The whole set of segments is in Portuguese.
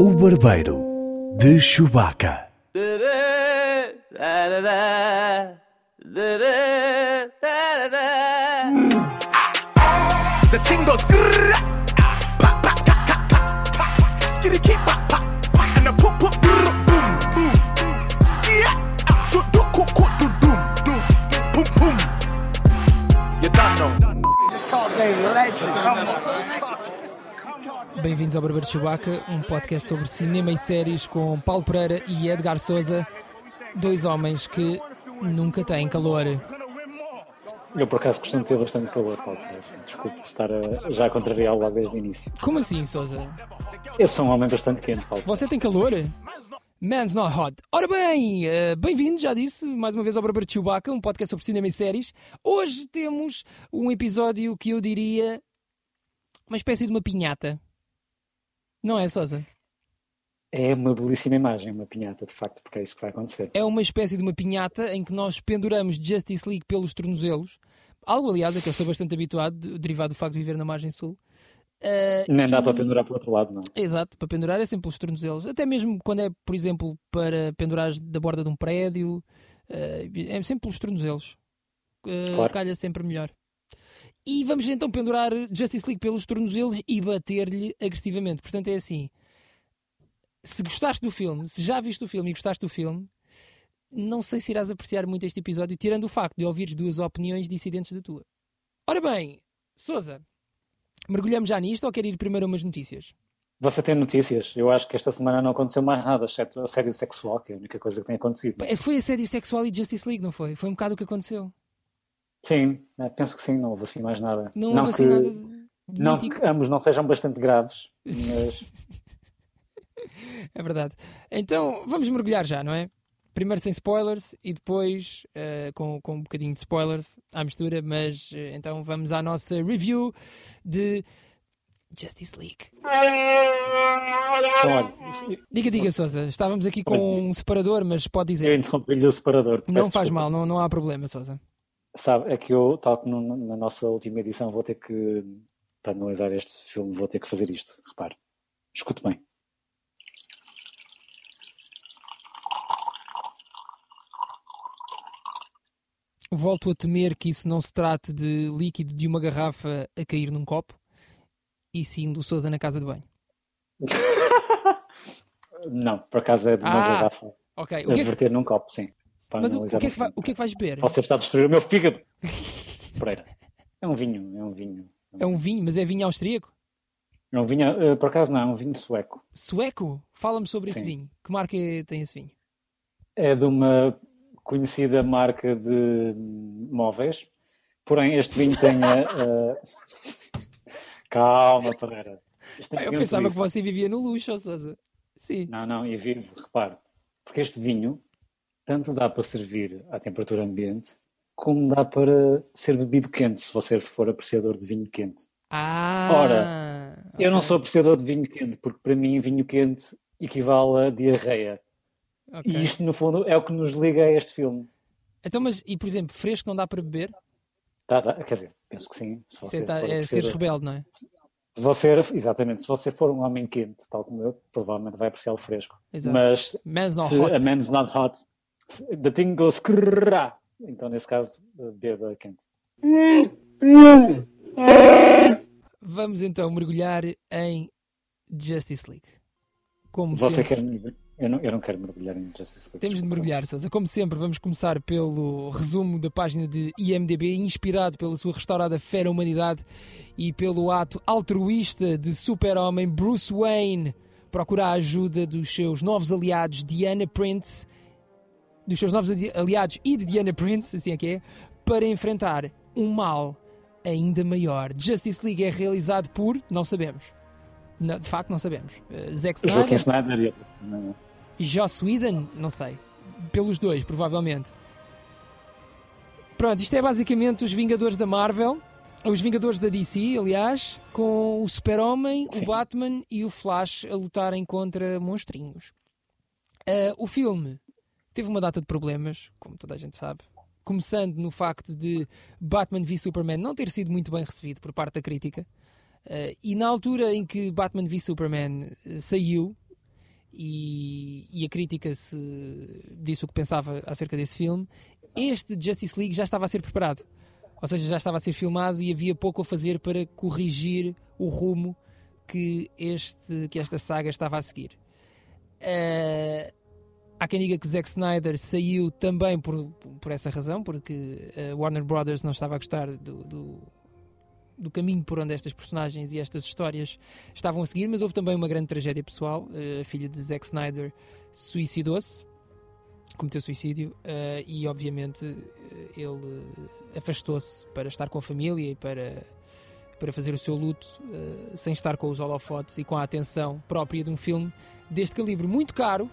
O Barbeiro de Chewbacca. The ting goes Bem-vindos ao Barbeiro Chewbacca, um podcast sobre cinema e séries com Paulo Pereira e Edgar Souza, dois homens que nunca têm calor. Eu, por acaso, costumo ter bastante calor, Paulo. Desculpe estar a, já a contrariá-lo lá desde o início. Como assim, Souza? Eu sou um homem bastante quente, Paulo. Você tem calor? Man's not hot. Ora bem, eh, bem-vindo, já disse, mais uma vez ao Barbeiro de Chewbacca, um podcast sobre cinema e séries. Hoje temos um episódio que eu diria uma espécie de uma pinhata. Não é, Souza? É uma belíssima imagem, uma pinhata, de facto, porque é isso que vai acontecer. É uma espécie de uma pinhata em que nós penduramos Justice League pelos tornozelos. Algo, aliás, a que eu estou bastante habituado, de- derivado do facto de viver na margem sul. Eh, Nem dá e- para pendurar para o outro lado, não. Exato, para pendurar é sempre pelos tornozelos. Até mesmo quando é, por exemplo, para pendurar da borda de um prédio, eh, é sempre pelos tornozelos. Eh, Claro. Calha sempre melhor. E vamos então pendurar Justice League pelos tornozelos e bater-lhe agressivamente. Portanto, é assim: se gostaste do filme, se já viste o filme e gostaste do filme, não sei se irás apreciar muito este episódio, tirando o facto de ouvires duas opiniões dissidentes da tua. Ora bem, Souza, mergulhamos já nisto ou quer ir primeiro a umas notícias? Você tem notícias? Eu acho que esta semana não aconteceu mais nada, exceto assédio sexual, que é a única coisa que tem acontecido. É, Foi assédio sexual e Justice League, não foi? Foi um bocado o que aconteceu. Sim, eh, penso que sim, não houve assim mais nada. Não, houve assim que, nada de Não mítico. que ambos não sejam bastante graves, mas É verdade. Então vamos mergulhar já, não é? Primeiro sem spoilers e depois eh, com, com um bocadinho de spoilers à mistura, mas eh, então vamos à nossa review de Justice League. então, olha, Diga, diga, Sousa. Estávamos aqui com um separador, mas pode eu dizer. interrompi-lhe o separador. Não faz desculpa. mal, não, não há problema, Sousa. Sabe, é que eu, tal como na nossa última edição, vou ter que, para analisar este filme, vou ter que fazer isto. Repare, escute bem. Volto a temer que isso não se trate de líquido de uma garrafa a cair num copo, e sim do Sousa na casa de banho. Não, por acaso é de uma Ah, garrafa Ok, o que é que, num copo, sim. Mas o, o que é que, vai- o que é que vais beber? Você está a destruir o meu fígado. Pereira. É um vinho, é um vinho. É um vinho, mas é vinho austríaco? É um vinho, eh, por acaso não, é um vinho sueco. Sueco? Fala-me sobre esse Sim. vinho. Que marca é- tem esse vinho? É de uma conhecida marca de móveis, porém este vinho tem a... a- Calma, Pereira. Ah, Eu pensava que você vivia no luxo, ou seja. Sim. Não, não, e vivo, repare, porque este vinho tanto dá para servir à temperatura ambiente, como dá para ser bebido quente, se você for apreciador de vinho quente. Ah! Ora, Eu não sou apreciador de vinho quente, porque para mim vinho quente equivale a diarreia. ok. E isto, no fundo, é o que nos liga a este filme. Então, mas, e por exemplo, fresco não dá para beber? Tá, tá, quer dizer, penso que sim. Se você é, tá- é seres rebelde, não é? se você, exatamente, se você for um homem quente, tal como eu, provavelmente vai apreciar o fresco. Exato. Mas Man's not hot. a man's not hot, the thing goes crrrrá. Então, nesse caso, beba quente. Vamos então mergulhar em Justice League. Como Você sempre. quer. Eu não, eu não quero mergulhar em Justice League. Temos de mergulhar, Sousa. Como sempre, vamos começar pelo resumo da página de IMDB, inspirado pela sua restaurada fera humanidade e pelo ato altruísta de super-homem Bruce Wayne procurar a ajuda dos seus novos aliados Diana Prince, dos seus novos aliados e de Diana Prince, assim é que é, para enfrentar um mal ainda maior. Justice League é realizado por, não sabemos. Não, de facto, não sabemos. Uh, Zack Joaquim Snyder, Snyder e- não, Joss Whedon? Não sei. Pelos dois, provavelmente. Pronto, isto é basicamente os Vingadores da Marvel. Os Vingadores da DC, aliás, com o Super-Homem, o. Batman e o Flash a lutarem contra monstrinhos. Ah, o filme teve uma data de problemas, como toda a gente sabe. Começando no facto de Batman v Superman não ter sido muito bem recebido por parte da crítica. Ah, e na altura em que Batman v Superman eh, saiu, e, e a crítica se disse o que pensava acerca desse filme, este Justice League já estava a ser preparado. Ou seja, já estava a ser filmado e havia pouco a fazer para corrigir o rumo que, este, que esta saga estava a seguir. Uh, há quem diga que Zack Snyder saiu também por, por essa razão, porque uh, Warner Brothers não estava a gostar do, do, do, caminho por onde estas personagens e estas histórias estavam a seguir, mas houve também uma grande tragédia pessoal. Uh, a filha de Zack Snyder suicidou-se, cometeu suicídio, e obviamente ele afastou-se para estar com a família e para para fazer o seu luto sem estar com os holofotes e com a atenção própria de um filme deste calibre muito caro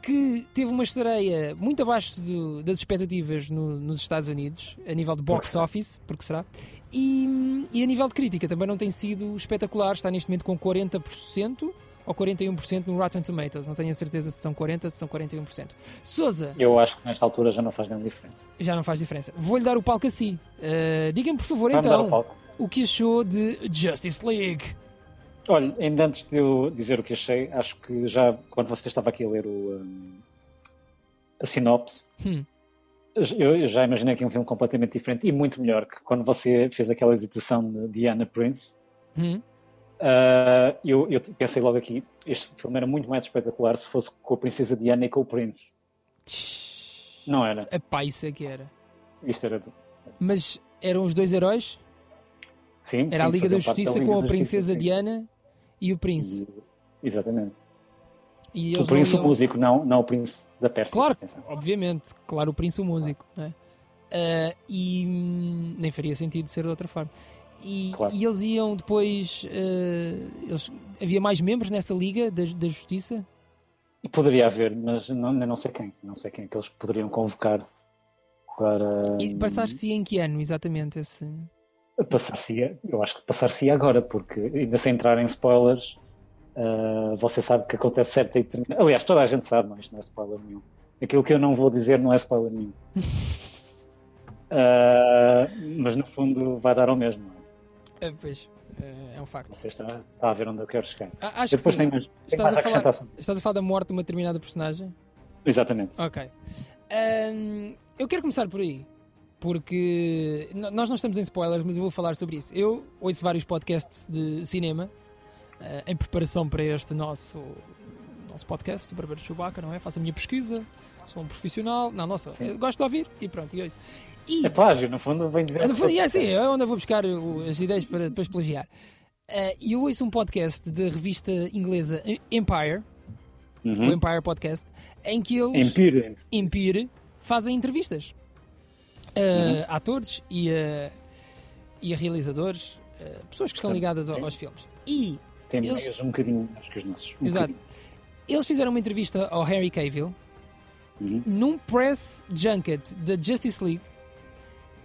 que teve uma estreia muito abaixo do, das expectativas no, nos Estados Unidos, a nível de box office, porque será, e, e, a nível de crítica também não tem sido espetacular, está neste momento com 40% ou 41% no Rotten Tomatoes, não tenho a certeza se são 40% se são 41%. Souza. Eu acho que nesta altura já não faz grande diferença. Já não faz diferença. Vou-lhe dar o palco assim. Uh, Diga-me, por favor, Vamos então o que achou de Justice League. Olha, ainda antes de eu dizer o que achei, acho que já quando você estava aqui a ler o, um, a sinopse, hum. eu já imaginei que um filme completamente diferente e muito melhor que quando você fez aquela hesitação de Diana Prince. Hum. Uh, eu, eu, pensei logo aqui, este filme era muito mais espetacular se fosse com a princesa Diana e com o Prince. Não era? Epá, isso é que era. Isto era. Mas eram os dois heróis? Sim, Era sim, a Liga da Justiça com a Princesa Diana e o Príncipe. Exatamente. E o Príncipe iam... o músico, não, não o Príncipe da Pérsia. Claro, obviamente, claro, o Príncipe o músico. Claro. Uh, e hum, nem faria sentido ser de outra forma. E, claro. e eles iam depois. Uh, eles, havia mais membros nessa Liga da, da Justiça? Poderia haver, mas não, não sei quem. Não sei quem é que eles poderiam convocar para. E passar-se em que ano exatamente esse. Passar-se, eu acho que passar-se agora, porque ainda sem entrar em spoilers, uh, você sabe que acontece certa e Aliás, toda a gente sabe, mas isto não é spoiler nenhum. Aquilo que eu não vou dizer não é spoiler nenhum. uh, mas no fundo vai dar ao mesmo. É? Uh, pois, é um facto. Você está, está, a ver onde eu quero chegar. Ah, acho Depois que sim. Tem, tem estás, a falar, estás a falar da morte de uma determinada personagem? Exatamente. Ok. Um, eu quero começar por aí porque nós não estamos em spoilers, mas eu vou falar sobre isso. Eu ouço vários podcasts de cinema uh, em preparação para este nosso, nosso podcast, do Barbeiro Chewbacca, não é? Faço a minha pesquisa, sou um profissional. Não, nossa, gosto de ouvir e pronto, e ouço. E, é plágio, no fundo, vem dizer. No fundo, é assim, é onde eu vou buscar as ideias para depois plagiar. Uh, e eu ouço um podcast da revista inglesa Empire, uhum. o Empire Podcast, em que eles. Empire. Empire fazem entrevistas uhum. atores e a, e a realizadores, uh, pessoas que estão ligadas ao, aos filmes. E tem eles... um bocadinho mais que os nossos. Um Exato. Bocadinho. Eles fizeram uma entrevista ao Harry Cavill uhum. num press junket da Justice League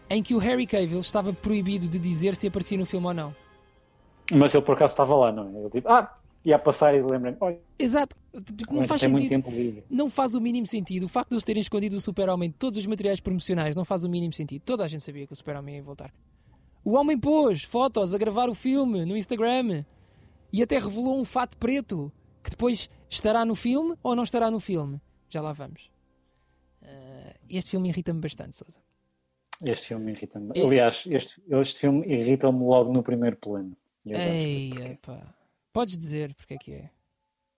em que o Harry Cavill estava proibido de dizer se aparecia no filme ou não. Mas ele por acaso estava lá, não é? Ele tipo, ah, ia passar e lembrem olha. Exato, tipo, não faz sentido. Não faz o mínimo sentido. O facto de eles terem escondido o Super-Homem de todos os materiais promocionais não faz o mínimo sentido. Toda a gente sabia que o Super-Homem ia voltar. O homem pôs fotos a gravar o filme no Instagram e até revelou um fato preto que depois estará no filme ou não estará no filme. Já lá vamos. Uh, este filme irrita-me bastante, Sousa. Este filme irrita-me. É... Aliás, este, este filme irrita-me logo no primeiro plano. Ei, epá. Podes dizer porque é que é.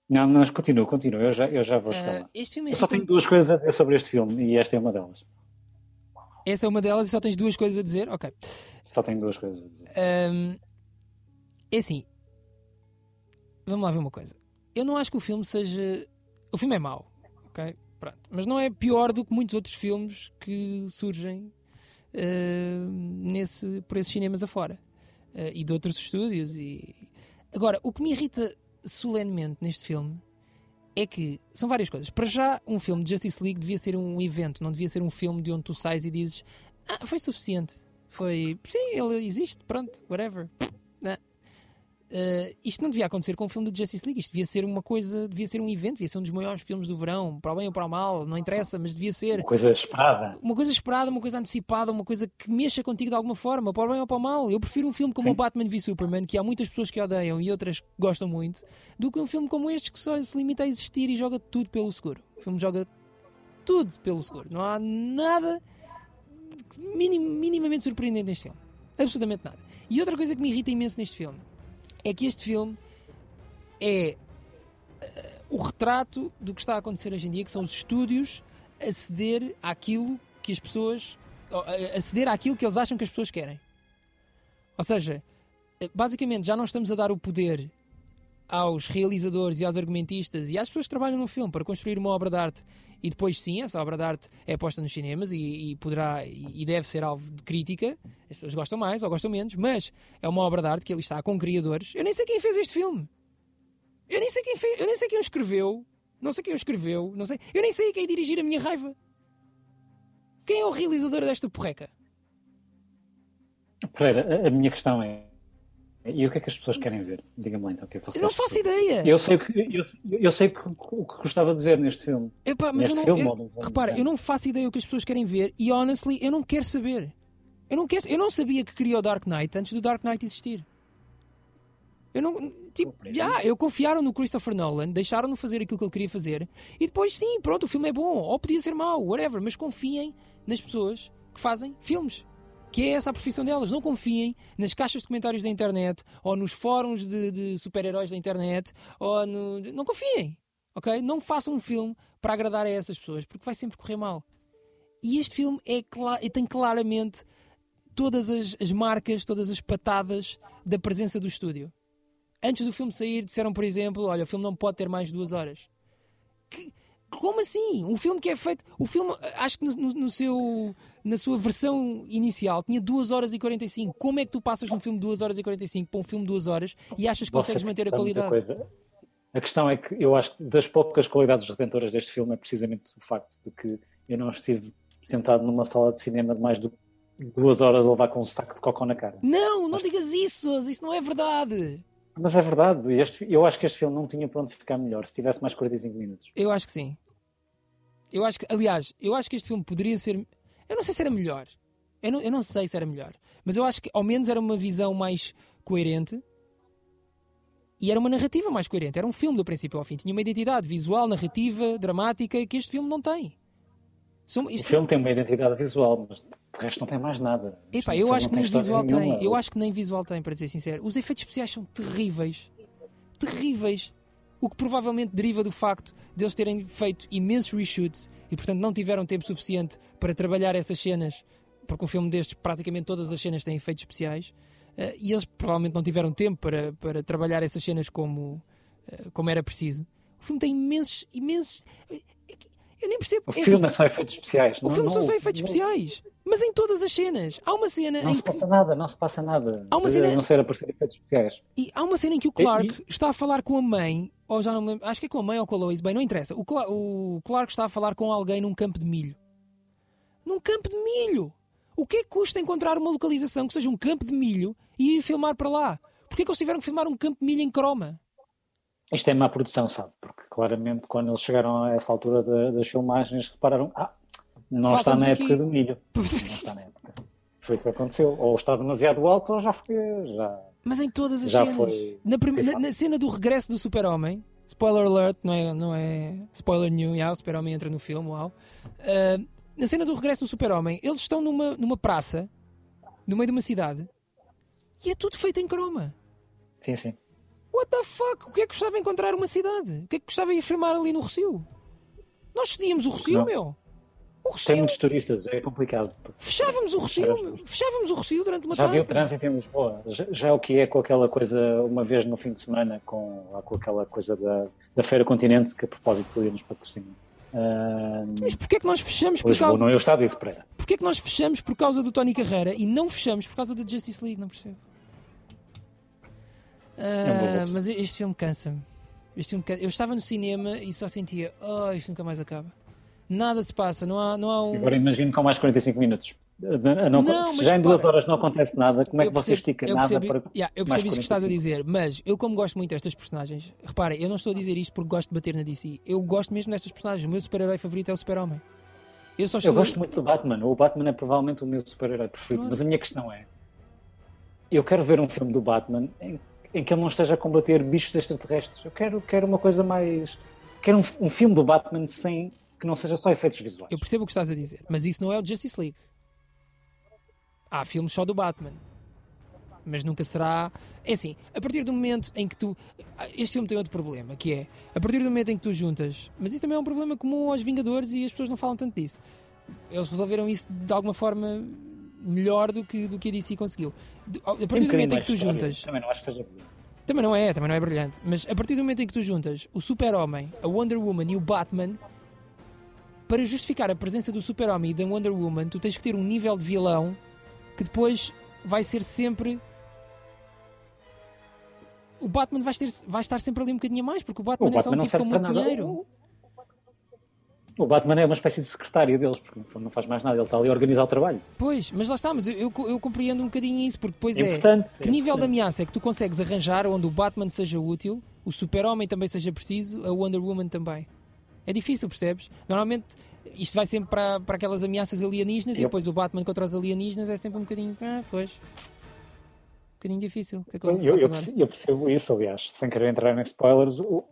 Não, mas continua, continua, eu já, eu já vou chegar uh, lá. Eu só tenho duas coisas a dizer sobre este filme e esta é uma delas. Essa é uma delas e só tens duas coisas a dizer? Ok. Só tenho duas coisas a dizer. Um, é assim. Vamos lá ver uma coisa. Eu não acho que o filme seja. O filme é mau, ok? Pronto. Mas não é pior do que muitos outros filmes que surgem uh, nesse, por esses cinemas afora. Uh, e de outros estúdios e, Agora, o que me irrita solenemente neste filme é que são várias coisas. Para já, um filme de Justice League devia ser um evento, não devia ser um filme de onde tu sais e dizes ah, foi suficiente. Foi, sim, ele existe, pronto, whatever. Uh, isto não devia acontecer com o filme do Justice League. Isto devia ser uma coisa, devia ser um evento, devia ser um dos maiores filmes do verão, para o bem ou para o mal, não interessa, mas devia ser Uma coisa esperada. uma coisa esperada, uma coisa antecipada, uma coisa que mexa contigo de alguma forma, para o bem ou para o mal. Eu prefiro um filme como Sim. o Batman v Superman, que há muitas pessoas que odeiam e outras que gostam muito, do que um filme como este que só se limita a existir e joga tudo pelo seguro. O filme joga tudo pelo seguro. Não há nada minim- minimamente surpreendente neste filme. Absolutamente nada. E outra coisa que me irrita imenso neste filme é que este filme é eh, o retrato do que está a acontecer hoje em dia, que são os estúdios a ceder àquilo que as pessoas. ou, a- a ceder àquilo que eles acham que as pessoas querem. Ou seja, eh, basicamente já não estamos a dar o poder aos realizadores e aos argumentistas e às pessoas que trabalham no filme para construir uma obra de arte e depois sim, essa obra de arte é posta nos cinemas e, e poderá e deve ser alvo de crítica. As pessoas gostam mais ou gostam menos, mas é uma obra de arte que ali está com criadores. Eu nem sei quem fez este filme. Eu nem sei quem fez, eu nem sei quem o escreveu. Não sei quem o escreveu, não sei. Eu nem sei quem dirigir a minha raiva. Quem é o realizador desta porreca? Pereira, a minha questão é. E o que é que as pessoas querem ver? Diga-me lá então que eu faço. Eu não faço ideia. Eu sei o que, eu, eu sei que, o que gostava de ver neste filme. Epá, mas Neste eu não, filme, eu- ou no- no- repara, eu não faço ideia o que as pessoas querem ver e honestly eu não quero saber. Eu não, quero, eu não sabia que queria o Dark Knight antes do Dark Knight existir. Eu não. Tipo, já, eu confiaram no Christopher Nolan, deixaram-no fazer aquilo que ele queria fazer e depois, sim, pronto, o filme é bom, ou podia ser mau, whatever, mas confiem nas pessoas que fazem filmes. Que é essa a profissão delas. Não confiem nas caixas de comentários da internet ou nos fóruns de, de super-heróis da internet. Ou no... Não confiem. Ok? Não façam um filme para agradar a essas pessoas porque vai sempre correr mal. E este filme é tem claramente todas as, as marcas, todas as patadas da presença do estúdio. Antes do filme sair, disseram, por exemplo, olha, o filme não pode ter mais de duas horas. Que- como assim? Um filme que é feito. O filme, acho que no, no- no seu, na sua versão inicial tinha 2 horas e 45. Como é que tu passas de um filme de 2 horas e 45 para um filme de 2 horas e achas que consegues Você manter a qualidade? A questão é que eu acho que das poucas qualidades redentoras deste filme é precisamente o facto de que eu não estive sentado numa sala de cinema de mais de duas horas a levar com um saco de cocó na cara. Não, não digas isso! Isso não é verdade! Mas é verdade, este, eu acho que este filme não tinha para onde ficar melhor se tivesse mais 45 minutos. Eu acho que sim. Eu acho que, aliás, eu acho que este filme poderia ser. Eu não sei se era melhor. Eu não, eu não sei se era melhor. Mas eu acho que ao menos era uma visão mais coerente e era uma narrativa mais coerente. Era um filme do princípio ao fim. Tinha uma identidade visual, narrativa, dramática que este filme não tem. São, O este filme tem uma identidade visual, mas de resto não tem mais nada. Epá, Este eu acho que nem visual nenhuma. tem. Eu acho que nem visual tem, para ser sincero. Os efeitos especiais são terríveis. Terríveis. O que provavelmente deriva do facto de eles terem feito imensos reshoots e, portanto, não tiveram tempo suficiente para trabalhar essas cenas, porque um filme destes, praticamente todas as cenas têm efeitos especiais, eh, e eles provavelmente não tiveram tempo para, para trabalhar essas cenas como, eh, como era preciso. O filme tem imensos, imensos. Eu nem percebo. O É filme assim, é só efeitos especiais. o não- filme são não- só efeitos não- especiais. Mas em todas as cenas. Há uma cena Não em se que. passa nada, não se passa nada. Há uma cena- não ser aparecer efeitos especiais. E há uma cena em que o E- Clark está a falar com a mãe, ou já não me lembro, acho que é com a mãe ou com a Lois, bem, não interessa. O, Cla- o Clark está a falar com alguém num campo de milho. Num campo de milho! O que é que custa encontrar uma localização que seja um campo de milho e ir filmar para lá? Porquê que eles tiveram que filmar um campo de milho em croma? Isto é má produção, sabe? Porque claramente quando eles chegaram a essa altura da- das filmagens repararam, ah, não está na aqui- época do milho. Não está na época. Foi o que aconteceu. Ou está demasiado alto ou já foi. Já... Mas em todas as cenas. foi- Na, foi na- na cena do regresso do Super-Homem, spoiler alert, não é, não é spoiler new, yeah, o Super-Homem entra no filme, uau. Ah, na cena do regresso do Super-Homem, eles estão numa, numa praça, no meio de uma cidade, e é tudo feito em croma. Sim, sim. What the fuck? O que é que gostava de encontrar uma cidade? O que é que gostava de ir filmar ali no Recio? Nós cedíamos o Recio, Não. meu. O Tem Recio. muitos turistas, é complicado. Fechávamos o Recio, meu. Fechávamos o Recio durante uma Já viu o tarde. trânsito em Lisboa? Já, já é o que é com aquela coisa, uma vez no fim de semana, com, com aquela coisa da, da Feira Continente, que a propósito podia nos patrocinar. Ah, Mas porquê é que nós fechamos por Lisboa causa... não é o estádio de Pereira. Porquê é que nós fechamos por causa do Tony Carreira e não fechamos por causa do Justice League? Não percebo. É um Ah, mas este filme cansa-me. Este filme cansa- Eu estava no cinema e só sentia, oh, isto nunca mais acaba. Nada se passa, não há, não há um. Agora imagino com mais 45 minutos. Não, Não, se já em duas horas não acontece nada, como é que você estica nada percebo, para. yeah, eu percebo isso que estás a 45? dizer, mas eu, como gosto muito destas personagens, repara, eu não estou a dizer isto porque gosto de bater na DC. Eu gosto mesmo destas personagens. O meu super-herói favorito é o Super-Homem. Eu só Eu estou. gosto muito do Batman. O Batman é provavelmente o meu super-herói preferido. Mas a minha questão é: eu quero ver um filme do Batman em, em que ele não esteja a combater bichos extraterrestres. Eu quero, quero uma coisa mais. Quero um, um filme do Batman sem que não seja só efeitos visuais. Eu percebo o que estás a dizer, mas isso não é o Justice League. Há filmes só do Batman. Mas nunca será. É assim, a partir do momento em que tu. Este filme tem outro problema, que é a partir do momento em que tu juntas. Mas isso também é um problema comum aos Vingadores e as pessoas não falam tanto disso. Eles resolveram isso de alguma forma melhor do que, do que a DC conseguiu. A Tem um partir do momento em mais que tu juntas. Também não acho que seja brilhante. Também não é, também não é brilhante. Mas a partir do momento em que tu juntas o Super-Homem, a Wonder Woman e o Batman, para justificar a presença do Super-Homem e da Wonder Woman, tu tens que ter um nível de vilão que depois vai ser sempre. O Batman vai, ter, vai estar sempre ali um bocadinho a mais, porque o Batman, O é só um Batman tipo com muito dinheiro. O Batman é uma espécie de secretário deles, porque não faz mais nada, ele está ali a organizar o trabalho. Pois, mas lá está, mas eu, eu, eu compreendo um bocadinho isso, porque depois é. Importante, Que é nível de importante. ameaça é que tu consegues arranjar onde o Batman seja útil, o Super-Homem também seja preciso, a Wonder Woman também? É difícil, percebes? Normalmente isto vai sempre para, para aquelas ameaças alienígenas e Eu- depois o Batman contra os alienígenas é sempre um bocadinho. Ah, pois. Um bocadinho difícil. O que é que eu, Eu, eu agora? perce- eu percebo isso, aliás, sem querer entrar em spoilers, o,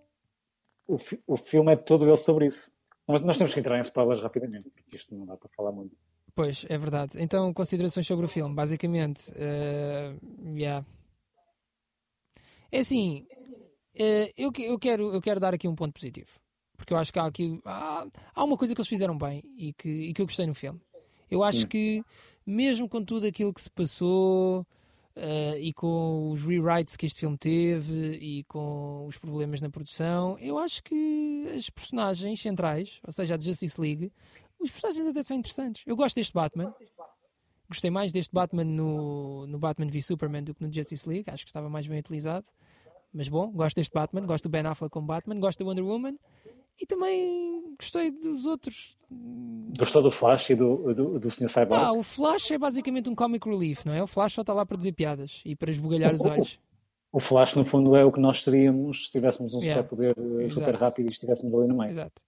o, o filme é todo ele sobre isso. Nós, nós temos que entrar em spoilers rapidamente, porque isto não dá para falar muito. Pois, é verdade. Então, considerações sobre o filme. Basicamente, eh, yeah. é assim, eh, eu, eu, quero, eu quero dar aqui um ponto positivo. Porque eu acho que há aqui há, há uma coisa que eles fizeram bem e que, e que eu gostei no filme. Eu acho que, mesmo com tudo aquilo que se passou eh, e com os rewrites que este filme teve e com os problemas na produção, eu acho que as personagens centrais, ou seja, a Justice League, os personagens até são interessantes. Eu gosto deste Batman. Gostei mais deste Batman no, no Batman v Superman do que no Justice League. Acho que estava mais bem utilizado. Mas bom, gosto deste Batman. Gosto do Ben Affleck como Batman. Gosto da Wonder Woman. E também gostei dos outros. Gostou do Flash e do, do, do Sr. Cyborg? Ah, o Flash é basicamente um comic relief, não é? O Flash só está lá para dizer piadas e para esbugalhar os olhos. O Flash, no fundo, é o que nós seríamos se tivéssemos um Yeah. superpoder eh, super rápido e estivéssemos ali no meio. Exato.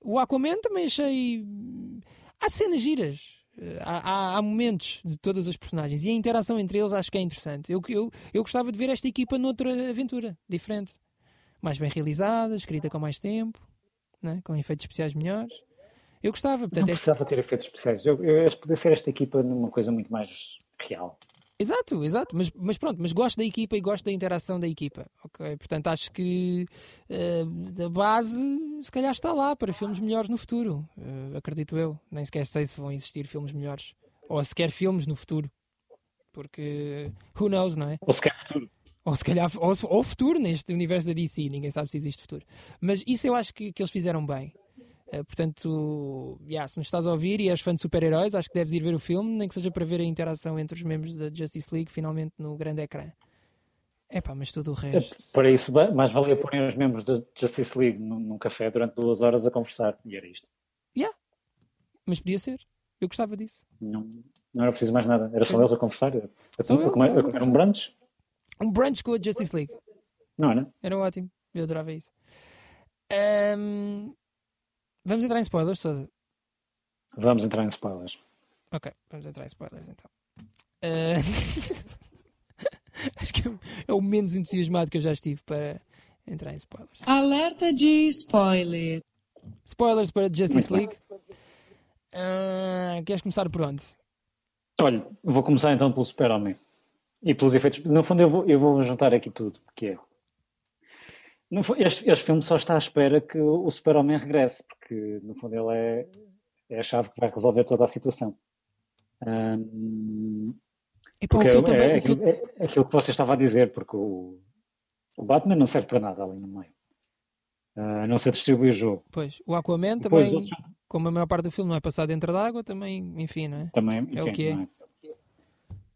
O Aquaman também achei. Há cenas giras. Eh, Há, há- há momentos de todas as personagens e a interação entre eles acho que é interessante. Eu, eu, eu gostava de ver esta equipa noutra aventura diferente, mais bem realizada, escrita com mais tempo, né? com efeitos especiais melhores. Eu gostava, Não portanto, esta- precisava ter efeitos especiais. Eu, eu acho que podia ser esta equipa numa coisa muito mais real. Exato, exato, mas, mas pronto, mas gosto da equipa e gosto da interação da equipa, ok? Portanto, acho que eh, a base se calhar está lá para filmes melhores no futuro, eh, acredito eu. Nem sequer sei se vão existir filmes melhores, ou sequer filmes no futuro, porque who knows, não é? Ou sequer futuro. Ou se calhar, ou, ou futuro neste universo da DC, ninguém sabe se existe futuro. Mas isso eu acho que, que eles fizeram bem. Eh, portanto, yeah, se nos estás a ouvir e és fã de super-heróis, acho que deves ir ver o filme, nem que seja para ver a interação entre os membros da Justice League finalmente no grande ecrã. Epá, mas tudo o resto. Para isso, mais valia porem os membros da Justice League num, num café durante duas horas a conversar. E era isto. Yeah. Mas podia ser. Eu gostava disso. Não, não era preciso mais nada. Era só eles a conversar. A, Só a, eles, comer, só a a comer um brunch. Um brunch com a Justice League. Não era? Era ótimo. Eu adorava isso. Ahm, Vamos entrar em spoilers, Sousa? Vamos entrar em spoilers. Ok, vamos entrar em spoilers então. Eh, Acho que é o- é o menos entusiasmado que eu já estive para entrar em spoilers. Alerta de spoiler. Spoilers para Justice. League. Ah, queres começar por onde? Olha, vou começar então pelo Super-Homem. E pelos efeitos. No fundo, eu vou, eu vou juntar aqui tudo. Que é. Este, este filme só está à espera que o Super-Homem regresse, porque no fundo ele é, é a chave que vai resolver toda a situação. O porque que é, também. é aquilo, é aquilo que você estava a dizer, porque o, o Batman não serve para nada ali no meio. A não ser distribuir o jogo. Pois, o Aquaman Depois também, outros- como a maior parte do filme não é passado dentro d'água, também, enfim, não é? Também, É o enfim, que é.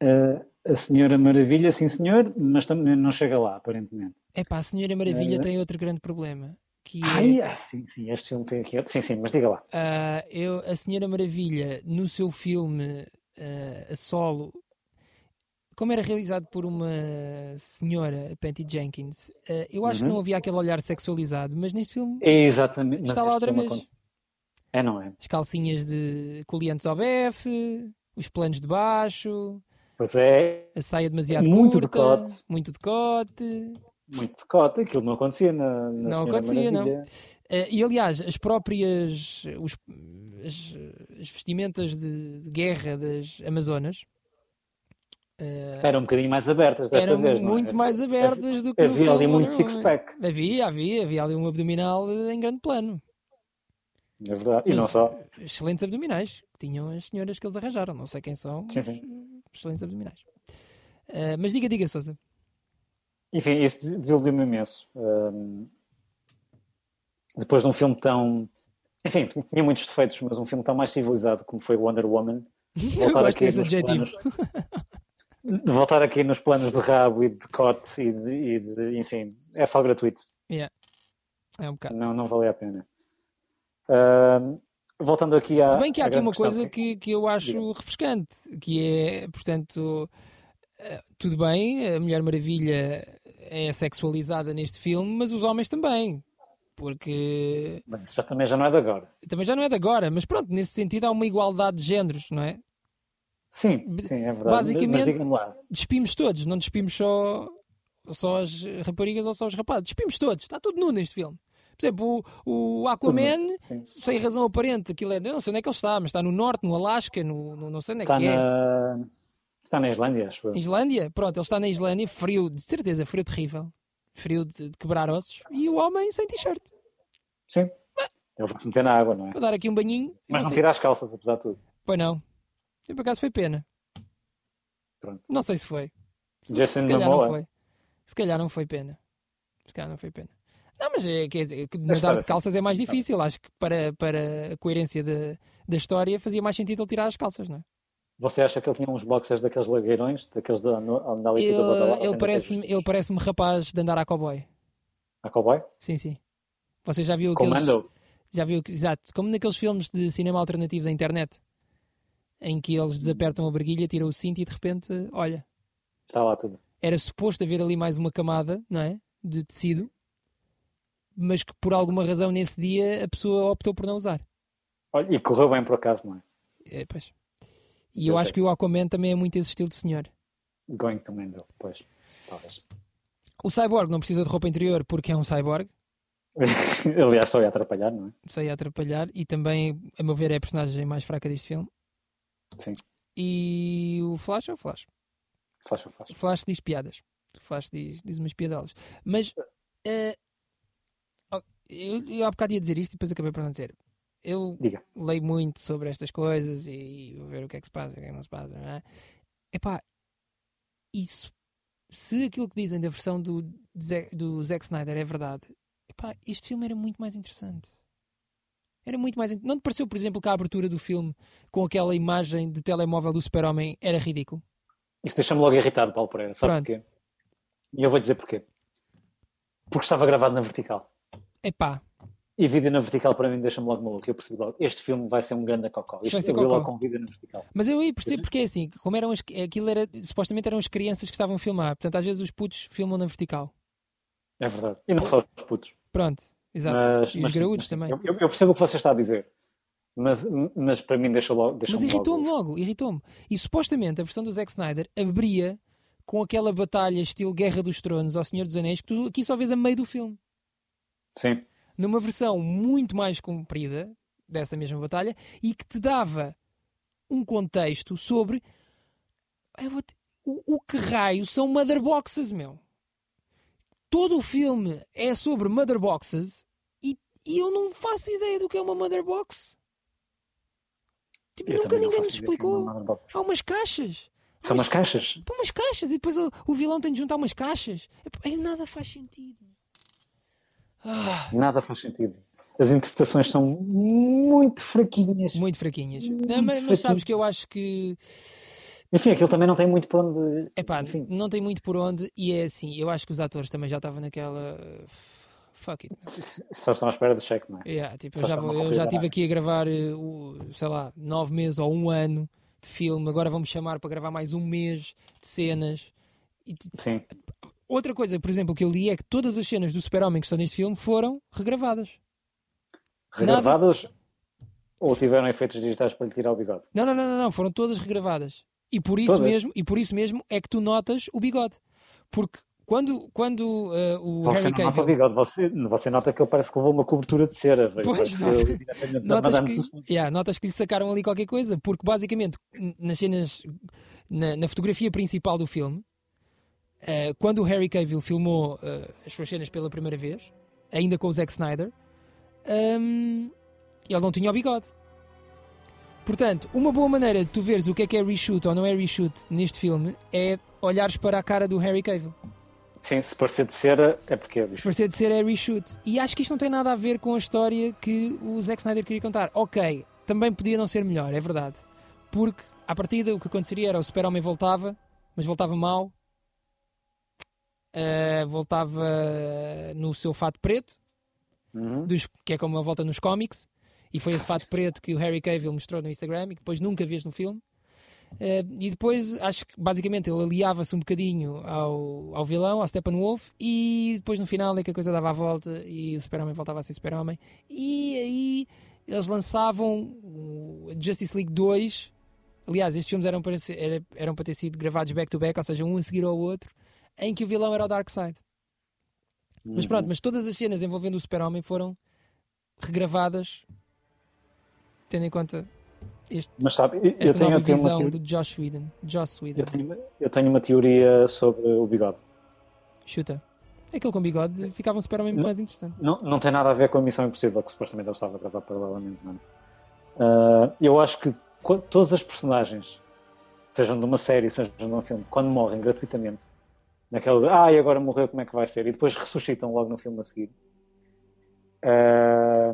é? Ah, a Senhora Maravilha, sim senhor, mas também não chega lá, aparentemente. Epá, a Senhora Maravilha É. tem outro grande problema. Que é, Ai, ah, sim, sim, este filme tem aqui. Sim, sim, mas diga lá. ah, eu, a Senhora Maravilha, no seu filme eh, a solo, como era realizado por uma senhora, Patty Jenkins, eh, eu acho que não havia aquele olhar sexualizado, mas neste filme É exatamente. mas está lá outra vez. É, não é? As calcinhas de coliantes ao befe, os planos de baixo, Pois é, a saia demasiado Muito curta, decote. muito decote. muito decote. Aquilo não acontecia na, na Não acontecia, não. Maravilha. Eh, e aliás, as próprias os- as, as vestimentas de, de guerra das Amazonas eh, Eram um bocadinho mais abertas desta eram vez. não é? muito mais abertas do que no Havia ali muito Woman. six-pack. Havia, havia, havia ali um abdominal em grande plano. É verdade. E Mas- não só. Excelentes abdominais que tinham as senhoras que eles arranjaram. Não sei quem são, Sim, sim. Excelentes abdominais. Eh, mas diga, diga, Sousa. Enfim, isso des- desiludiu-me imenso. Ahm, depois de um filme tão. Enfim, tinha muitos defeitos, mas um filme tão mais civilizado como foi Wonder Woman. Eu voltar gosto aqui desse nos adjetivo. planos- voltar aqui nos planos de rabo e de decote e de, e de- enfim, é só gratuito. Yeah. É um bocado. Não, não valia a pena. Ahm, voltando aqui à. Se bem que há aqui uma questão coisa que, que eu acho Diga. refrescante, que é, portanto, eh, tudo bem, a Mulher Maravilha é sexualizada neste filme, mas os homens também. Porque isso já também já não é de agora. também já não é de agora, mas pronto, nesse sentido há uma igualdade de géneros, não é? Sim, sim, é verdade. Basicamente- Mas. Despimos todos, não despimos só, só as raparigas ou só os rapazes, despimos todos, está tudo nu neste filme. Por exemplo, o, o Aquaman, Sim. sem razão aparente, aquilo é, eu não sei onde é que ele está, mas está no norte, no Alasca, no, no- não sei onde é Está que é. na. Está na Islândia, acho eu. Islândia? Pronto, ele está na Islândia, frio, de certeza, frio terrível. Frio de, de quebrar ossos. E o homem sem t-shirt. Sim. Ele vai se meter na água, não é? Vou dar aqui um banhinho. Mas não você- tira as calças, apesar de tudo. Pois não. E por acaso foi pena. Pronto. Não sei se foi. Se, se calhar não foi. Se calhar não foi pena. Se calhar não foi pena. Não, mas é, quer dizer, nadar de calças é mais difícil. Acho que para, para a coerência da, da história fazia mais sentido ele tirar as calças, não é? Você acha que ele tinha uns boxers daqueles lagueirões? Daqueles da na equipa da Ele, ele parece-me ele parece rapaz de andar a cowboy. A cowboy? Sim, sim. Você já viu aqueles. Comando? Já viu, que- exato, como naqueles filmes de cinema alternativo da internet, em que eles desapertam a barguilha, tiram o cinto e de repente, olha, Está lá tudo. era suposto haver ali mais uma camada, não é? De tecido, mas que por alguma razão nesse dia a pessoa optou por não usar. Olha, e correu bem por acaso, não é? É, pois. E eu, Eu acho sei. que o Aquaman também é muito esse estilo de senhor. Going to Mendo, pois. Talvez. O Cyborg não precisa de roupa interior porque é um cyborg, Aliás, só ia atrapalhar, não é? só ia atrapalhar, e também, a meu ver, é a personagem mais fraca deste filme. Sim. E o Flash é o Flash. Faz, faz. O Flash diz piadas. O Flash diz, diz umas piadolas. Mas oh, eu, eu há bocado ia dizer isto e depois acabei por não dizer. Eu Diga. leio muito sobre estas coisas e vou ver o que é que se passa, o que é que não se passa. Não é? Epá, isso, se aquilo que dizem da versão do, do Zack Snyder é verdade, epá, este filme era muito mais interessante. Era muito mais. Não te pareceu, por exemplo, que a abertura do filme com aquela imagem de telemóvel do Super-Homem era ridículo? Isso deixa-me logo irritado, Paulo Pereira. Sabe Pronto. porquê? E eu vou dizer porquê. Porque estava gravado na vertical. Epá, E vídeo na vertical para mim deixa-me logo maluco. Eu percebi logo, este filme vai ser um grande cocó. Vai Isto ser eu cocó. logo com vídeo na vertical. Mas eu aí percebo porque é assim, como eram as, aquilo era, supostamente eram as crianças que estavam a filmar, portanto às vezes os putos filmam na vertical. É verdade. E não só os putos. Pronto, exato. Mas, e os mas graúdos também. Eu, eu- percebo o que você está a dizer. Mas, mas para mim deixa logo. Deixa Mas irritou-me logo, irritou-me. E supostamente a versão do Zack Snyder abria com aquela batalha estilo Guerra dos Tronos ao Senhor dos Anéis que tu aqui só vês a meio do filme. Sim. Numa versão muito mais comprida dessa mesma batalha e que te dava um contexto sobre vou te- o, o que raio são mother boxes, meu. Todo o filme é sobre mother boxes e, e eu não faço ideia do que é uma mother box. Tipo, nunca ninguém que é explicou. Há umas caixas. São umas caixas. Umas caixas e depois o, vilão tem de juntar umas caixas. Aí nada faz sentido. Nada faz sentido. As interpretações são muito fraquinhas. Muito fraquinhas. Não, mas, mas sabes que eu acho que Enfim, aquilo também não tem muito para onde. epá, Enfim, não tem muito por onde e é assim. Eu acho que os atores também já estavam naquela. Fuck it. só estão à espera do cheque, não é? Yeah, tipo, eu já, vou, eu já estive aqui a gravar, eh, sei lá, nove meses ou um ano de filme, agora vamos chamar para gravar mais um mês de cenas. E Sim. Outra coisa, por exemplo, que eu li é que todas as cenas do Super-Homem que estão neste filme foram regravadas. Regravadas ou tiveram efeitos digitais para lhe tirar o bigode? Não, não, não, não, não, foram todas regravadas. E por isso Todas? mesmo, e por isso mesmo é que tu notas o bigode. Porque quando, quando eh, o Você Harry não Cavill bigode, você, você nota que ele parece que levou uma cobertura de cera. veio, Pois, nota- notas que, yeah, notas que lhe sacaram ali qualquer coisa, porque basicamente nas cenas, na, na fotografia principal do filme, eh, quando o Harry Cavill filmou eh, as suas cenas pela primeira vez, ainda com o Zack Snyder, hum, ele não tinha o bigode. Portanto, uma boa maneira de tu veres o que é que é reshoot ou não é reshoot neste filme é olhares para a cara do Harry Cavill. Sim, se parecer de cera é porque é Se parecer de ser é reshoot. E acho que isto não tem nada a ver com a história que o Zack Snyder queria contar. Ok, também podia não ser melhor, é verdade. Porque, à partida, o que aconteceria era o Super-Homem voltava, mas voltava mal. Eh, voltava no seu fato preto, Uhum. dos- que é como ele volta nos cómics. E foi esse fato preto que o Harry Cavill mostrou no Instagram e que depois nunca vês no filme. Eh, e depois, acho que basicamente ele aliava-se um bocadinho ao, ao vilão, ao Steppenwolf, e depois no final é que a coisa dava a volta e o Super-Homem voltava a ser Super-Homem. E aí eles lançavam o Justice League 2. Aliás, estes filmes eram para, ser- era- eram para ter sido gravados back-to-back, ou seja, um a seguir ao outro, em que o vilão era o Darkseid. Mas Uhum. pronto, mas todas as cenas envolvendo o Super-Homem foram regravadas, tendo em conta este, Mas sabe, eu esta tenho, nova eu tenho visão teoria, do Josh Whedon. Joss Whedon. eu, tenho, eu tenho uma teoria sobre o bigode. Chuta. Aquele com bigode ficava um Super-Homem mais interessante. Não, não tem nada a ver com a Missão Impossível, que supostamente ele estava a gravar paralelamente. Não. Ah, eu acho que todas as personagens, sejam de uma série, sejam de um filme, quando morrem gratuitamente, naquela de, ah, e agora morreu, como é que vai ser? E depois ressuscitam logo no filme a seguir, ah,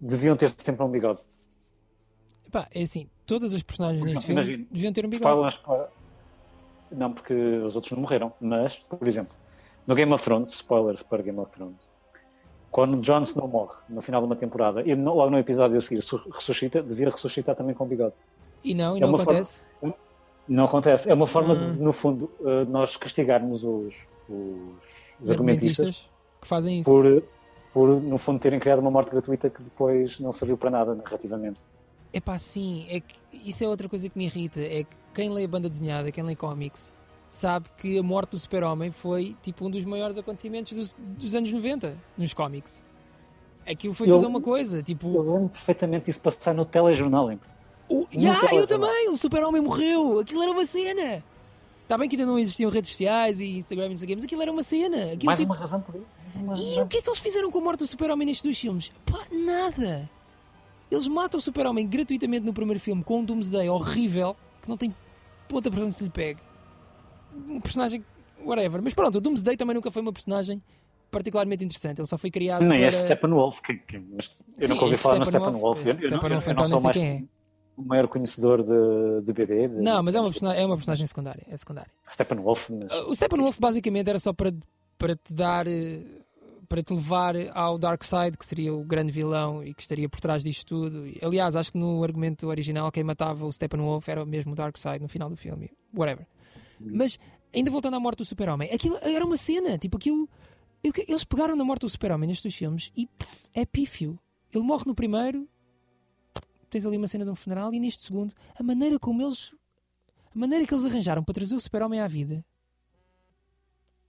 deviam ter sempre um bigode. Epá, é assim, todas as personagens neste filme Imagina, deviam ter um bigode. Spoilers Não, porque os outros não morreram, mas, por exemplo, no Game of Thrones, spoilers para Game of Thrones, quando Jon Snow morre no final de uma temporada e logo no episódio a seguir su- ressuscita, devia ressuscitar também com bigode. E não, e É não uma forma- acontece. Não acontece. É uma forma Ah. de, no fundo, eh, nós castigarmos os, os, Os argumentistas argumentistas que fazem isso. por, por, no fundo, terem criado uma morte gratuita que depois não serviu para nada narrativamente. Epá, sim, é que isso é outra coisa que me irrita. É que quem lê banda desenhada, quem lê cómics, sabe que a morte do super-homem foi tipo um dos maiores acontecimentos dos, dos anos 90 nos cómics. Aquilo foi Eu- toda uma coisa, tipo... Eu lembro perfeitamente disso passar no telejornal. Em... O, vai eu também! O super-homem morreu! Aquilo era uma cena! Está bem que ainda não existiam redes sociais e Instagram e não sei o mas aquilo era uma cena. Aquilo, Mais tipo, uma razão por isso. E o que é que eles fizeram com a morte do super-homem nestes dois filmes? Pá, nada! Eles matam o super-homem gratuitamente no primeiro filme com um Doomsday horrível que não tem ponta para onde se lhe pegue. Um personagem... whatever. Mas pronto, o Doomsday também nunca foi uma personagem particularmente interessante. Ele só foi criado Nem para... é Steppenwolf, que, que, eu Sim, nunca ouvi falar no Steppenwolf- Steppenwolf. Eu, eu, não- eu, eu então, não nem sou sei mais quem é. O maior conhecedor de, de BD. de- Não, mas é uma, personagem, é uma personagem secundária. É secundária. Steppenwolf, Uh, O Steppenwolf basicamente era só para, para te dar eh, para te levar ao Darkseid, que seria o grande vilão e que estaria por trás disto tudo. Aliás, acho que no argumento original quem matava o Steppenwolf era mesmo o Darkseid no final do filme. Whatever. Mas ainda voltando à morte do Super-Homem, aquilo era uma cena, tipo aquilo. Eles pegaram na morte do Super-Homem nestes filmes e pff, é pífio. Ele morre no primeiro, tens ali uma cena de um funeral, e neste segundo, a maneira como eles. A maneira que eles arranjaram para trazer o Super-Homem à vida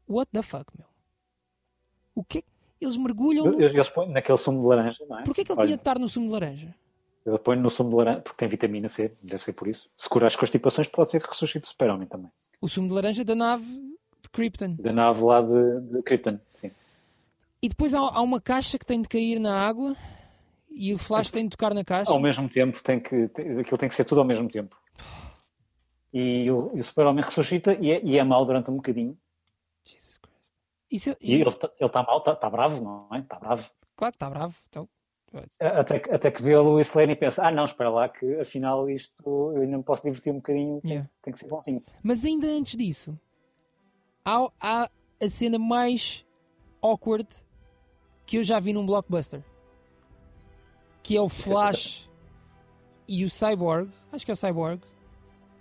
What the fuck, meu? O que é que- Eles mergulham no... eles, eles põem naquele sumo de laranja, não é? Porquê que ele Olha, tinha de estar no sumo de laranja? Eles põem no sumo de laranja porque tem vitamina C, deve ser por isso. Se curar as constipações, pode ser que ressuscite o super-homem também. O sumo de laranja da nave de Krypton. Da nave lá de, de Krypton, sim. E depois há, há uma caixa que tem de cair na água e o Flash tem de tocar na caixa. Ao mesmo tempo, tem que, tem- aquilo tem que ser tudo ao mesmo tempo. E o, e o super-homem ressuscita e é, e é mau durante um bocadinho. Jesus Christ. Isso, E ele está tá mal, está tá bravo, não é? Está bravo. Claro que está bravo. Então, Até, que- até que vê o Lois Lane e pensa: ah, não, espera lá, que afinal isto eu ainda me posso divertir um bocadinho, tem, Yeah. tem que ser bonzinho. Mas ainda antes disso, há, há a cena mais awkward que eu já vi num blockbuster. Que é o Flash e o Cyborg, acho que é o Cyborg,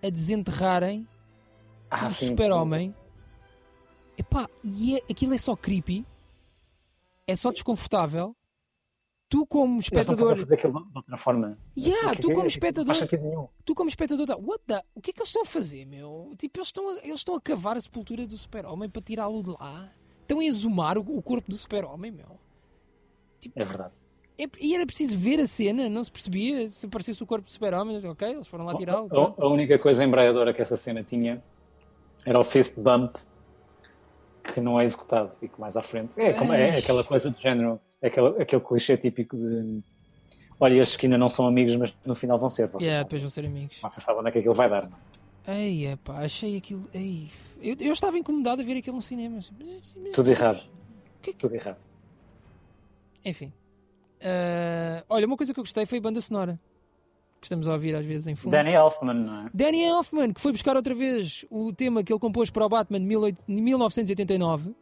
a desenterrarem Ah, o. Super-Homem. Epá, e é, aquilo é só creepy, é só desconfortável. Tu, como Eles espectador, podem fazer aquilo de outra forma. Yeah, tu como é- espectador- sentido nenhum. tu como espectador, tá, what the, o que é que eles estão a fazer, meu? Tipo, eles estão a, eles estão a cavar a sepultura do Super-Homem para tirá-lo de lá. Estão a exumar o, o corpo do Super-Homem, meu. É verdade. É- e era preciso ver a cena, não se percebia se aparecesse o corpo do Super-Homem. Ok, eles foram lá tirá-lo. A, a única coisa embreadora que essa cena tinha era o fist bump que não é executado e que mais à frente é, como, é aquela coisa do género, é aquele, aquele clichê típico de olha, estes que ainda não são amigos, mas no final vão ser. Yeah, depois vão ser amigos. vocês sabem onde é que aquilo vai dar. Não? é? Ei, epá, achei aquilo. Ei, eu, eu estava incomodado a ver aquilo no cinema. Mas, mas Tudo errado. que é que- Tudo errado. Enfim. Ah, olha, uma coisa que eu gostei foi a banda sonora. Que estamos a ouvir às vezes em fundo. Danny Elfman, não é? Danny Elfman, que foi buscar outra vez o tema que ele compôs para o Batman de 18 de 1989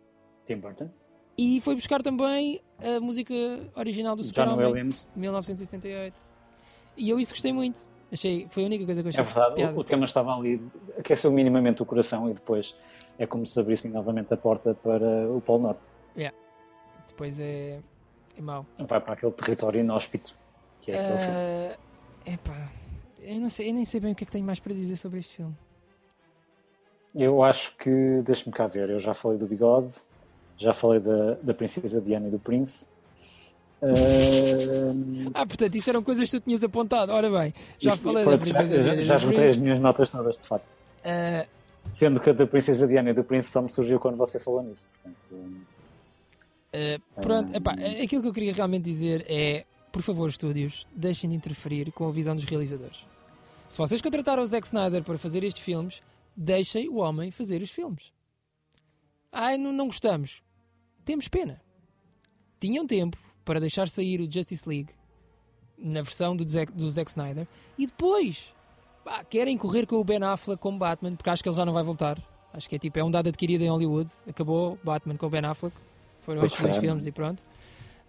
Tim Burton. e foi buscar também a música original do Super-Homem Williams. de 1978. E eu isso gostei muito. Achei, foi a única coisa que eu achei É verdade, o, o tema estava ali, aqueceu minimamente o coração e depois é como se abrissem novamente a porta para o Polo Norte. Depois é, é mau. Vai para aquele território inóspito que é aquele filme. Ah, epá, eu, não sei, eu nem sei bem o que é que tenho mais para dizer sobre este filme. Eu acho que, deixa-me cá ver, eu já falei do Bigode, já falei da, da Princesa Diana e do Príncipe. Ahm, Ah, portanto, isso eram coisas que tu tinhas apontado. Ora bem, já isto- falei da Princesa já, Diana e já esgotei as minhas notas todas, de facto. Ah, Sendo que a da Princesa Diana e do Príncipe só me surgiu quando você falou nisso. Portanto, ah, pronto, epá, aquilo que eu queria realmente dizer é, por favor, estúdios, deixem de interferir com a visão dos realizadores. Se vocês contrataram o Zack Snyder para fazer estes filmes, deixem o homem fazer os filmes. Ai, não, não gostamos. Temos pena. Tinham tempo para deixar sair o Justice League na versão do Zack, do Zack Snyder e depois pá, querem correr com o Ben Affleck como Batman, porque acho que ele já não vai voltar. Acho que é tipo, é um dado adquirido em Hollywood. Acabou Batman com o Ben Affleck. Foram estes dois filmes e pronto.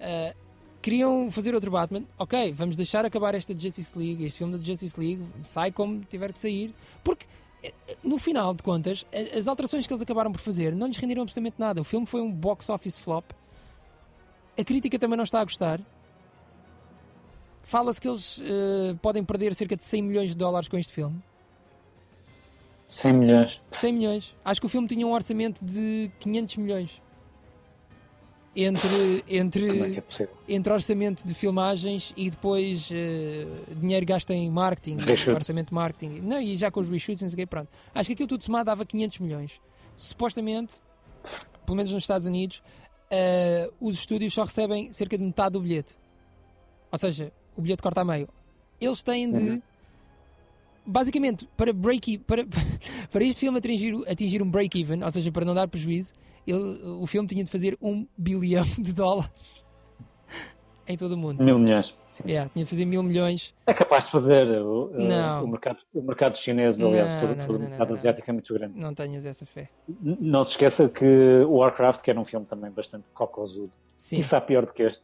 Ah, queriam fazer outro Batman. Ok, vamos deixar acabar esta Justice League, este filme da Justice League, sai como tiver que sair. Porque, eh, no final de contas, as alterações que eles acabaram por fazer não lhes renderam absolutamente nada. O filme foi um box office flop. A crítica também não está a gostar. Fala-se que eles eh, podem perder cerca de 100 milhões de dólares com este filme. 100 milhões. 100 milhões. Acho que o filme tinha um orçamento de 500 milhões. Entre, Como é entre, entre orçamento de filmagens e depois eh, dinheiro gasto em marketing, orçamento de marketing. Não, e já com os reshoots, não sei o quê, pronto. Acho que aquilo tudo somado dava 500 milhões. Supostamente, pelo menos nos Estados Unidos, eh, os estúdios só recebem cerca de metade do bilhete. Ou seja, o bilhete corta a meio. Eles têm de. Uhum. Basicamente, para, break, para, para este filme atingir, atingir um break-even, ou seja, para não dar prejuízo, ele- o filme tinha de fazer um bilhão de dólares em todo o mundo. Mil milhões. Yeah, tinha de fazer mil milhões. É capaz de fazer. O, uh, Não. o, mercado, o mercado chinês, aliás, não, todo o mercado asiático é muito grande. Não tenhas essa fé. N- Não se esqueça que o Warcraft, que era um filme também bastante cocosudo, Sim, é pior do que este.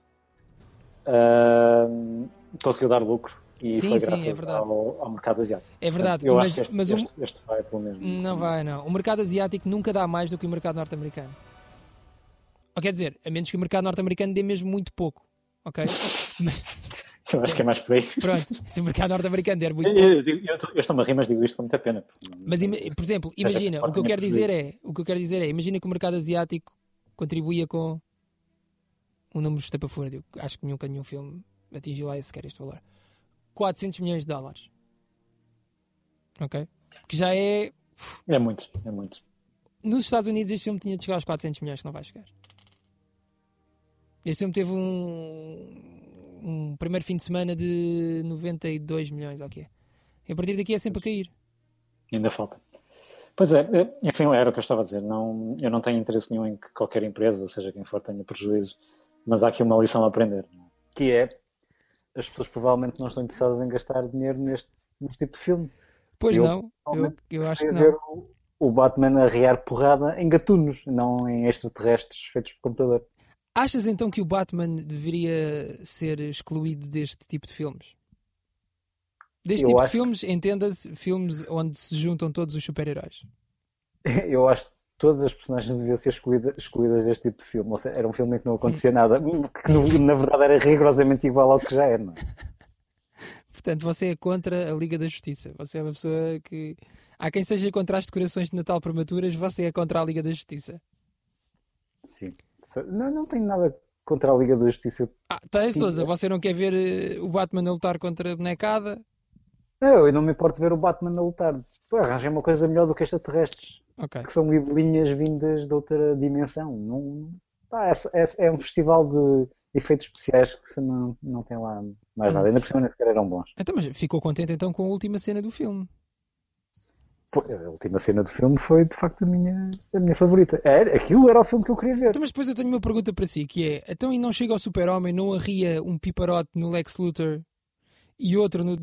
Ahm, conseguiu dar lucro e Sim, foi sim, é verdade. Ao, ao mercado asiático. é verdade. Eu mas este, mas o- este, este vai pelo mesmo. Não vai, não. O mercado asiático nunca dá mais do que o mercado norte-americano. Ou quer dizer, a menos que o mercado norte-americano dê mesmo muito pouco. Ok? Eu acho que é mais por aí. pronto, se o mercado norte-americano der muito Eu, pouco. eu, eu, eu estou-me a rir, mas digo isto com muita pena. Mas, por exemplo, imagina, o que eu quero dizer é, o que eu quero dizer é, imagina que o mercado asiático contribuía com um número estapafúrdio. Acho que nunca nenhum filme atingiu lá sequer este valor. 400 milhões de dólares. Ok? Que já é É muito, é muito. Nos Estados Unidos este filme tinha de chegar aos 400 milhões, que não vai chegar. Este filme teve um, um primeiro fim de semana de 92 milhões, ok. E a partir daqui é sempre a cair. Ainda falta. Pois é, é, enfim, era o que eu estava a dizer. Não, eu não tenho interesse nenhum em que qualquer empresa, seja quem for, tenha prejuízo, mas há aqui uma lição a aprender. é? Que é, as pessoas provavelmente não estão interessadas em gastar dinheiro neste, neste tipo de filme. Pois Eu, não, eu, eu acho que Quer ver não. o, o Batman a rear porrada em gatunos, não em extraterrestres feitos por computador. Achas então que o Batman deveria ser excluído deste tipo de filmes? Deste Eu tipo de acho- filmes, entenda-se, filmes onde se juntam todos os super-heróis. Eu acho todas as personagens deviam ser excluídas, excluídas deste tipo de filme. Ou seja, era um filme em que não acontecia nada, que no- na verdade era rigorosamente igual ao que já é, não é? Portanto, você é contra a Liga da Justiça. Você é uma pessoa que. Há quem seja contra as decorações de Natal prematuras, você é contra a Liga da Justiça. Sim. Não, não tenho nada contra a Liga da Justiça. Ah, tem, Sim. Souza, você não quer ver eh, o Batman a lutar contra a bonecada? Não, eu não me importo ver o Batman a lutar. Pô, Arranjem uma coisa melhor do que extraterrestres, Ok. que são libelinhas vindas de outra dimensão. Não, pá, é, é- é um festival de efeitos especiais que se não, não tem lá mais nada. Ainda por cima nem sequer eram bons. Então, mas ficou contente então com a última cena do filme. A última cena do filme foi de facto a minha, a minha favorita. Era, aquilo era o filme que eu queria ver. Então, mas depois eu tenho uma pergunta para si, que é, então e não chega ao super-homem, não arria um piparote no Lex Luthor e outro no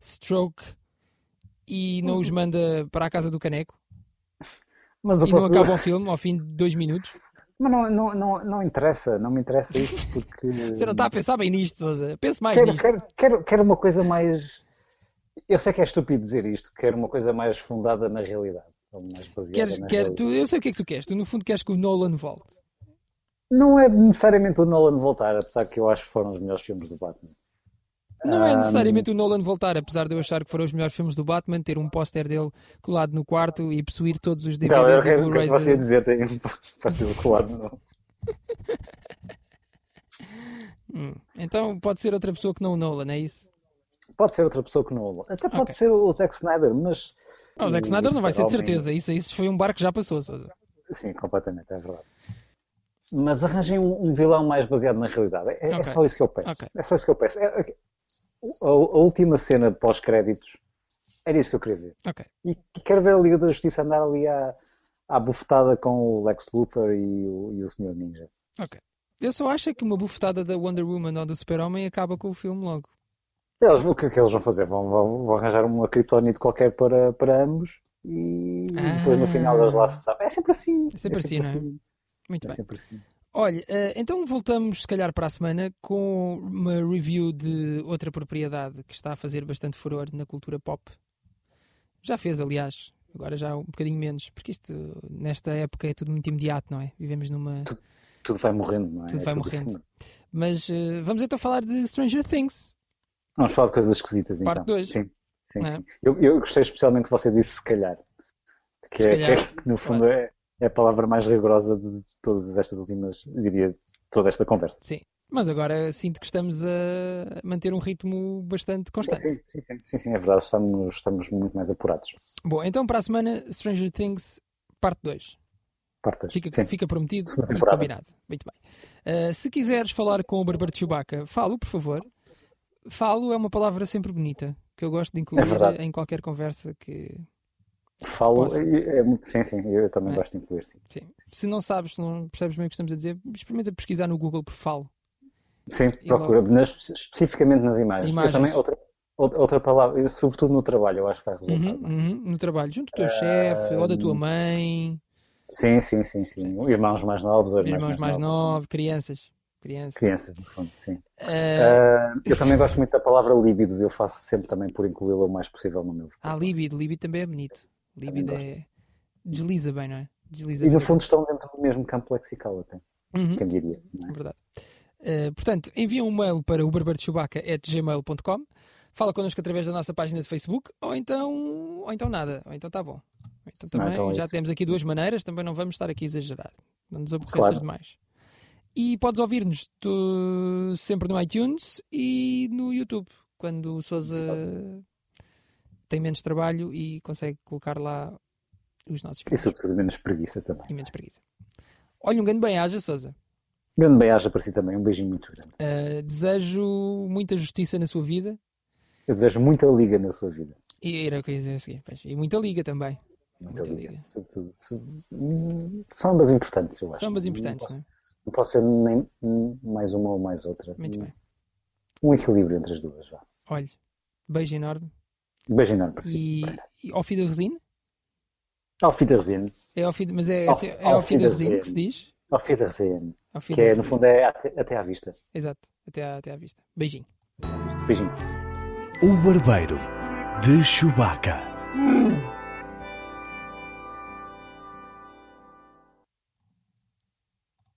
Deathstroke e não os manda para a casa do caneco? Mas, E não próprio- acaba o filme ao fim de dois minutos? Mas não, não, não, não interessa, não me interessa isso porque. Você não está a pensar bem nisto, Sousa. Pense mais quero, nisto. quero, quero, quero uma coisa mais. Eu sei que é estúpido dizer isto, quero uma coisa mais fundada na realidade. Queres, na quer, realidade. tu, eu sei o que é que tu queres. Tu, no fundo, queres que o Nolan volte. Não é necessariamente o Nolan voltar, apesar que eu acho que foram os melhores filmes do Batman. Não é necessariamente o Nolan voltar, apesar de eu achar que foram os melhores filmes do Batman, ter um póster dele colado no quarto e possuir todos os Não, DVDs e quero o que Blu-rays. de- dizer, tem um partido colado. Não. Hum. Então pode ser outra pessoa que não o Nolan, é isso? Pode ser outra pessoa que não. Até pode Ok. ser o Zack Snyder, mas. Ah, o Zack Snyder não vai ser de certeza. Isso, isso foi um barco que já passou, Sousa. Sim, completamente, é verdade. Mas arranjem um, um vilão mais baseado na realidade. É, é Ok. só isso que eu peço. Ok. É só isso que eu peço. É- é- a, a última cena pós-créditos era isso que eu queria ver. Ok. E, quero ver a Liga da Justiça andar ali à, à bufetada com o Lex Luthor e o, e o Sr. Ninja. Ok. Eu só acho é que uma bufetada da Wonder Woman ou do Super-Homem acaba com o filme logo. Eles, o que é que eles vão fazer? Vão, vão, vão arranjar uma criptonite qualquer para, para ambos e depois no final eles lá se sabem. É sempre assim. É sempre assim, não é? Muito É bem. sempre assim. Olha, eh, então voltamos se calhar para a semana com uma review de outra propriedade que está a fazer bastante furor na cultura pop. Já fez, aliás, agora já um bocadinho menos, porque isto nesta época é tudo muito imediato, não é? Vivemos numa. Tudo vai morrendo, não é? Tudo É vai morrendo. Mas eh, vamos então falar de Stranger Things. Vamos falar de coisas esquisitas Parte então. dois. Sim, sim, é? sim. Eu, eu gostei especialmente que você disse se calhar. Que, Se é, calhar, que é, no fundo é, é a palavra mais rigorosa de, de todas estas últimas, diria, toda esta conversa. Sim. Mas agora sinto que estamos a manter um ritmo bastante constante. Sim, sim, sim, sim, sim, é verdade, estamos, estamos muito mais apurados. Bom, então para a semana, Stranger Things, parte 2. Partas. Fica, sim. fica prometido e combinado. Muito bem. Uh, se quiseres falar com o Barbar de Chewbacca, falo, por favor. Falo é uma palavra sempre bonita, que eu gosto de incluir É em qualquer conversa que. Falo, é, muito, sim, sim, eu também É. gosto de incluir, sim. Sim. Se não sabes, não percebes bem o que estamos a dizer, experimenta pesquisar no Google por falo. Sim, E procura, nas- especificamente nas imagens. Imagens. Eu também, outra, outra palavra, sobretudo no trabalho, eu acho que faz resultado. Uhum, uhum, no trabalho, junto do teu chefe ou da tua mãe, Sim, sim, sim, sim. Irmãos mais novos, ou irmãs irmãos mais novos, crianças. Crianças. Crianças, no fundo, sim. Uh, Ah, eu também gosto muito da palavra líbido, eu faço sempre também por incluí-la o mais possível no meu há líbido, líbido também é bonito. Líbido é. desliza bem, não é? Desliza E bem. no fundo estão dentro do mesmo campo lexical até, Uhum. quem diria. Não é? Verdade. Uh, portanto, envia um mail para o barbardechubaca.gmail.com Fala connosco através da nossa página de Facebook ou então, ou então nada, ou então tá bom. Ou Então também então é já isso. temos aqui duas maneiras, também não vamos estar aqui a exagerar. Não nos aborreças Claro. demais. E podes ouvir-nos sempre no iTunes e no YouTube, quando o Souza tem menos trabalho e consegue colocar lá os nossos E vídeos. sobretudo menos preguiça também. E menos preguiça. Olha, um grande bem-aja, Souza. Grande bem-aja para si também, um beijinho muito grande. Uh, desejo muita justiça na sua vida Eu desejo muita liga na sua vida. e era o que eu ia dizer a seguir, pois. E muita liga também. Muita Muita liga. São ambas importantes, eu acho. São ambas importantes, posso- não é? Não pode ser nem mais uma ou mais outra. Muito bem. Um equilíbrio entre as duas. Vá. Olha, beijo enorme. Enorme para si. E, e ao fim da resina? É ao fim, mas é, é ao auf fim da resina que se diz? Fim Que é, no fundo, é até, até à vista. Exato, até à, até à vista. Beijinho. Beijinho. O Barbeiro de Chewbacca.